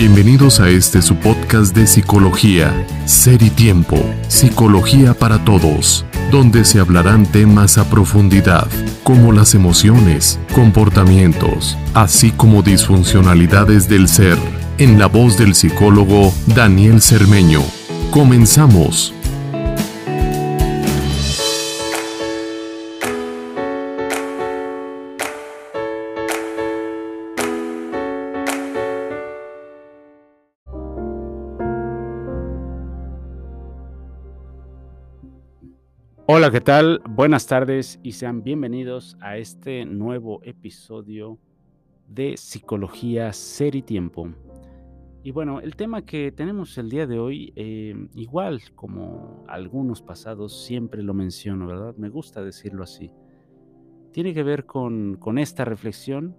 Bienvenidos a este su podcast de psicología, Ser y Tiempo, Psicología para Todos, donde se hablarán temas a profundidad, como las emociones, comportamientos, así como disfuncionalidades del ser, en la voz del psicólogo Daniel Cermeño. Comenzamos. Hola, ¿qué tal? Buenas tardes y sean bienvenidos a este nuevo episodio de Psicología Ser y Tiempo. Y bueno, el tema que tenemos el día de hoy, eh, igual como algunos pasados, siempre lo menciono, ¿verdad? Me gusta decirlo así. Tiene que ver con, con esta reflexión,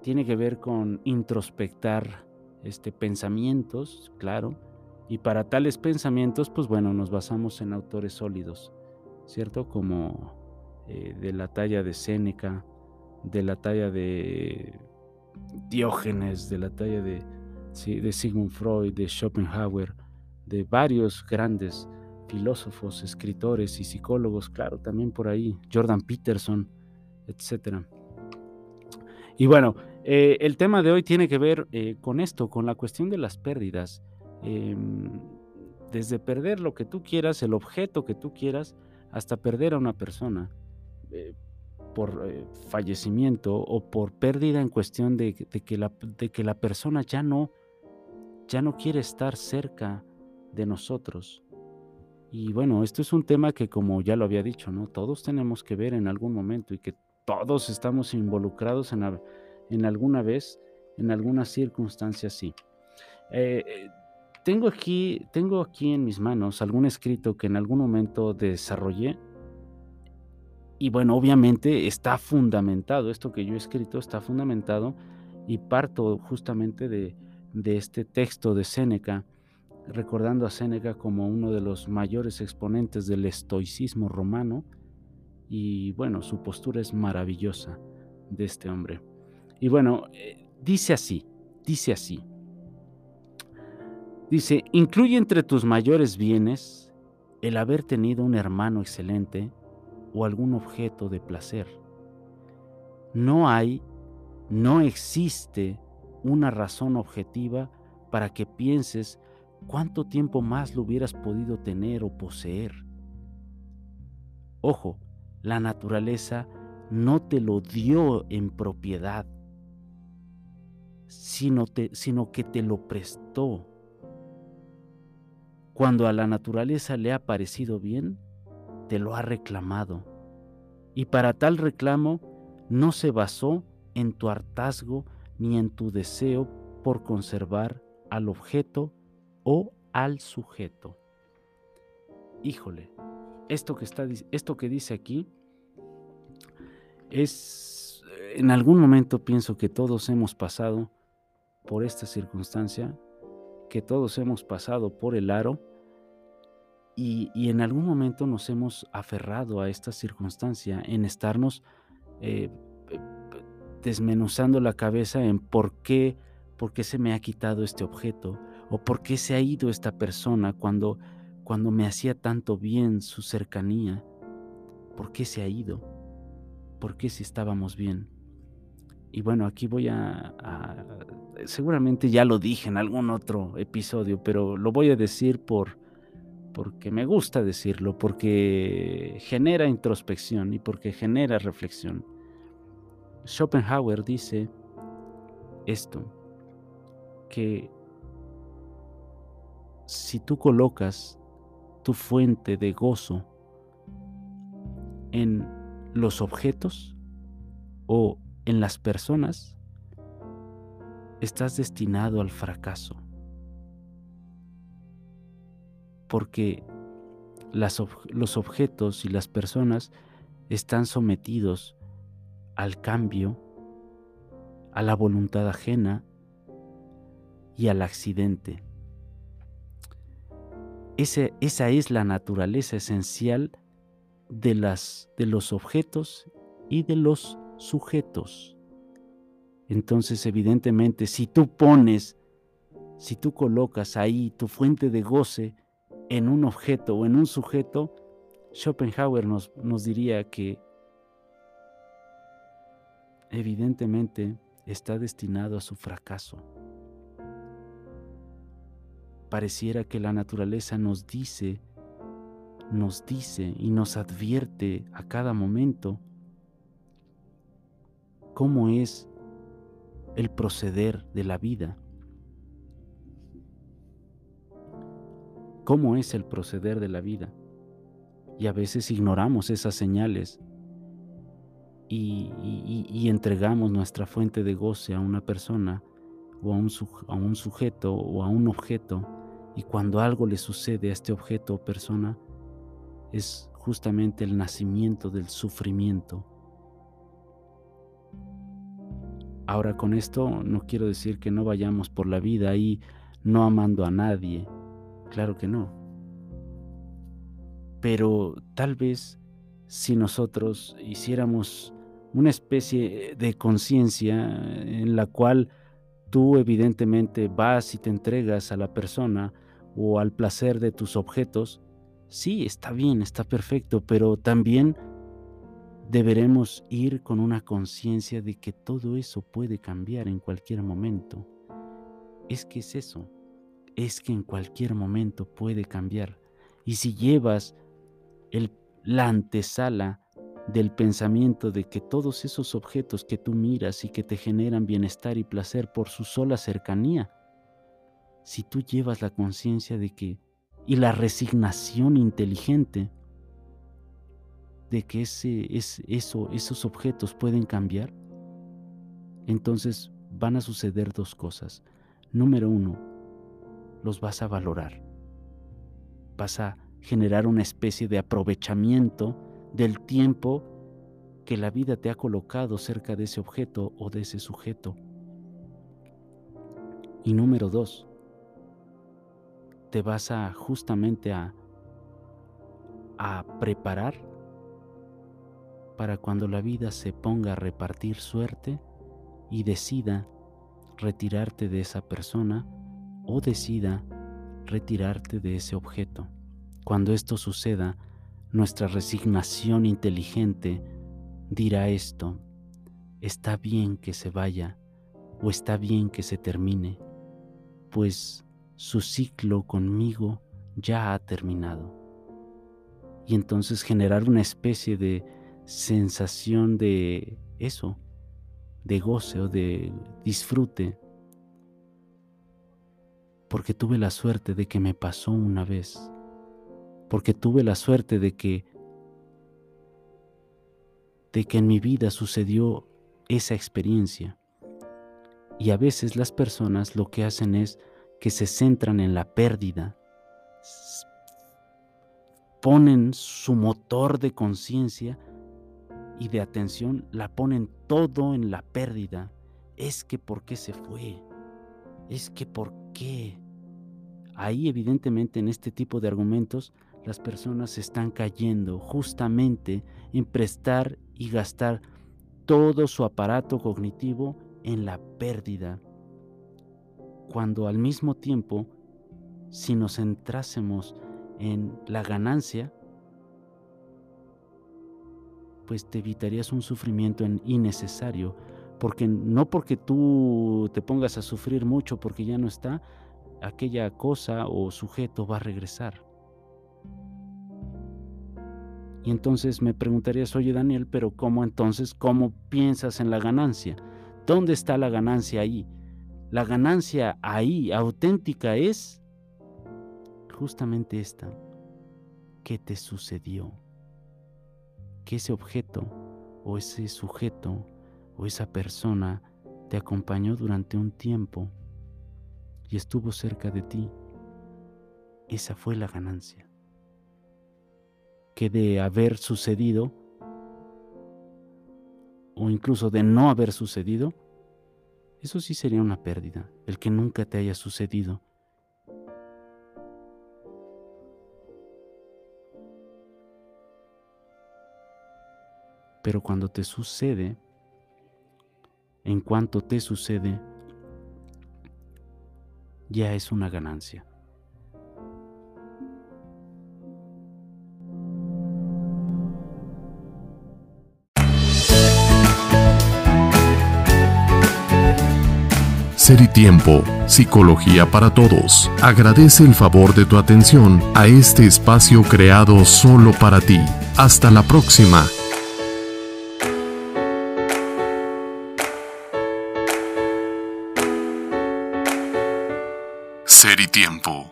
tiene que ver con introspectar este, pensamientos, claro, y para tales pensamientos, pues bueno, nos basamos en autores sólidos ¿cierto? Como eh, de la talla de Séneca, de la talla de Diógenes, de la talla de, Sigmund Freud, de Schopenhauer, de varios grandes filósofos, escritores y psicólogos, claro, también por ahí, Jordan Peterson, etc. Y bueno, eh, el tema de hoy tiene que ver eh, con esto, con la cuestión de las pérdidas. Em, desde perder lo que tú quieras, el objeto que tú quieras, hasta perder a una persona eh, por eh, fallecimiento o por pérdida en cuestión de, que la, de, que la, persona ya no, ya no quiere estar cerca de nosotros. Y bueno, esto es un tema que como ya lo había dicho, ¿no? Todos tenemos que ver en algún momento y que todos estamos involucrados en, en alguna vez, en alguna circunstancia así. Eh, tengo aquí, tengo aquí en mis manos algún escrito que en algún momento desarrollé. Y bueno, obviamente está fundamentado, esto que yo he escrito está fundamentado y parto justamente de, este texto de Séneca, recordando a Séneca como uno de los mayores exponentes del estoicismo romano. Y bueno, su postura es maravillosa de este hombre. Y bueno, eh, dice así, dice así. Dice, incluye entre tus mayores bienes el haber tenido un hermano excelente o algún objeto de placer. No hay, no existe una razón objetiva para que pienses cuánto tiempo más lo hubieras podido tener o poseer. Ojo, la naturaleza no te lo dio en propiedad, sino, sino que te lo prestó cuando a la naturaleza le ha parecido bien, te lo ha reclamado. Y para tal reclamo no se basó en tu hartazgo ni en tu deseo por conservar al objeto o al sujeto. Híjole, esto que, está, esto que dice aquí es, en algún momento pienso que todos hemos pasado por esta circunstancia que todos hemos pasado por el aro y, en algún momento nos hemos aferrado a esta circunstancia en estarnos eh, desmenuzando la cabeza en por qué, por qué se me ha quitado este objeto o por qué se ha ido esta persona cuando, cuando me hacía tanto bien su cercanía. ¿Por qué se ha ido? ¿Por qué si estábamos bien? Y bueno, aquí voy a, seguramente ya lo dije en algún otro episodio, pero lo voy a decir por porque me gusta decirlo, porque genera introspección y porque genera reflexión. Schopenhauer dice esto, que si tú colocas tu fuente de gozo en los objetos o en las personas, estás destinado al fracaso. Porque los objetos y las personas están sometidos al cambio, a la voluntad ajena y al accidente. esa es la naturaleza esencial de, las, de los objetos y de los sujetos. Entonces, evidentemente, si tú pones, si tú colocas ahí tu fuente de goce en un objeto o en un sujeto, Schopenhauer nos, nos diría que evidentemente está destinado a su fracaso. Pareciera que la naturaleza nos dice, nos dice y nos advierte a cada momento cómo es el proceder de la vida. ¿Cómo es el proceder de la vida? Y a veces ignoramos esas señales y, entregamos nuestra fuente de goce a una persona o a un, a un sujeto o a un objeto y cuando algo le sucede a este objeto o persona es justamente el nacimiento del sufrimiento. Ahora con esto no quiero decir que no vayamos por la vida ahí no amando a nadie, claro que no. Pero tal vez si nosotros hiciéramos una especie de conciencia en la cual tú evidentemente vas y te entregas a la persona o al placer de tus objetos, sí, está bien, está perfecto, pero también deberemos ir con una conciencia de que todo eso puede cambiar en cualquier momento. Es que es eso, es que en cualquier momento puede cambiar. Y si llevas el, la antesala del pensamiento de que todos esos objetos que tú miras y que te generan bienestar y placer por su sola cercanía, si tú llevas la conciencia de que y la resignación inteligente de que ese, es, eso, esos objetos pueden cambiar, entonces van a suceder dos cosas. Número uno, los vas a valorar. Vas a generar una especie de aprovechamiento del tiempo que la vida te ha colocado cerca de ese objeto o de ese sujeto. Y número dos, te vas a justamente a, a preparar para cuando la vida se ponga a repartir suerte y decida retirarte de esa persona o decida retirarte de ese objeto. Cuando esto suceda, nuestra resignación inteligente dirá esto, está bien que se vaya o está bien que se termine, pues su ciclo conmigo ya ha terminado. Y entonces generar una especie de sensación de eso, de goce o de disfrute, porque tuve la suerte de que me pasó una vez. Porque tuve la suerte de que de que en mi vida sucedió esa experiencia. Y a veces las personas lo que hacen es que se centran en la pérdida, ponen su motor de conciencia y de atención, la ponen todo en la pérdida. Es que por qué se fue, es que por qué. Ahí evidentemente en este tipo de argumentos las personas están cayendo justamente en prestar y gastar todo su aparato cognitivo en la pérdida, cuando al mismo tiempo, si nos centrásemos en la ganancia, pues te evitarías un sufrimiento innecesario, porque no porque tú te pongas a sufrir mucho porque ya no está, aquella cosa o sujeto va a regresar. Y entonces me preguntarías, oye Daniel, pero ¿cómo entonces, cómo piensas en la ganancia? ¿Dónde está la ganancia ahí? La ganancia ahí, auténtica, es justamente esta. ¿Qué te sucedió? Que ese objeto o ese sujeto o esa persona te acompañó durante un tiempo y estuvo cerca de ti. Esa fue la ganancia que de haber sucedido, o incluso de no haber sucedido, eso sí sería una pérdida, el que nunca te haya sucedido. Pero cuando te sucede, en cuanto te sucede, ya es una ganancia. Ser y Tiempo, Psicología para Todos. Agradece el favor de tu atención a este espacio creado solo para ti. Hasta la próxima. Ser y Tiempo.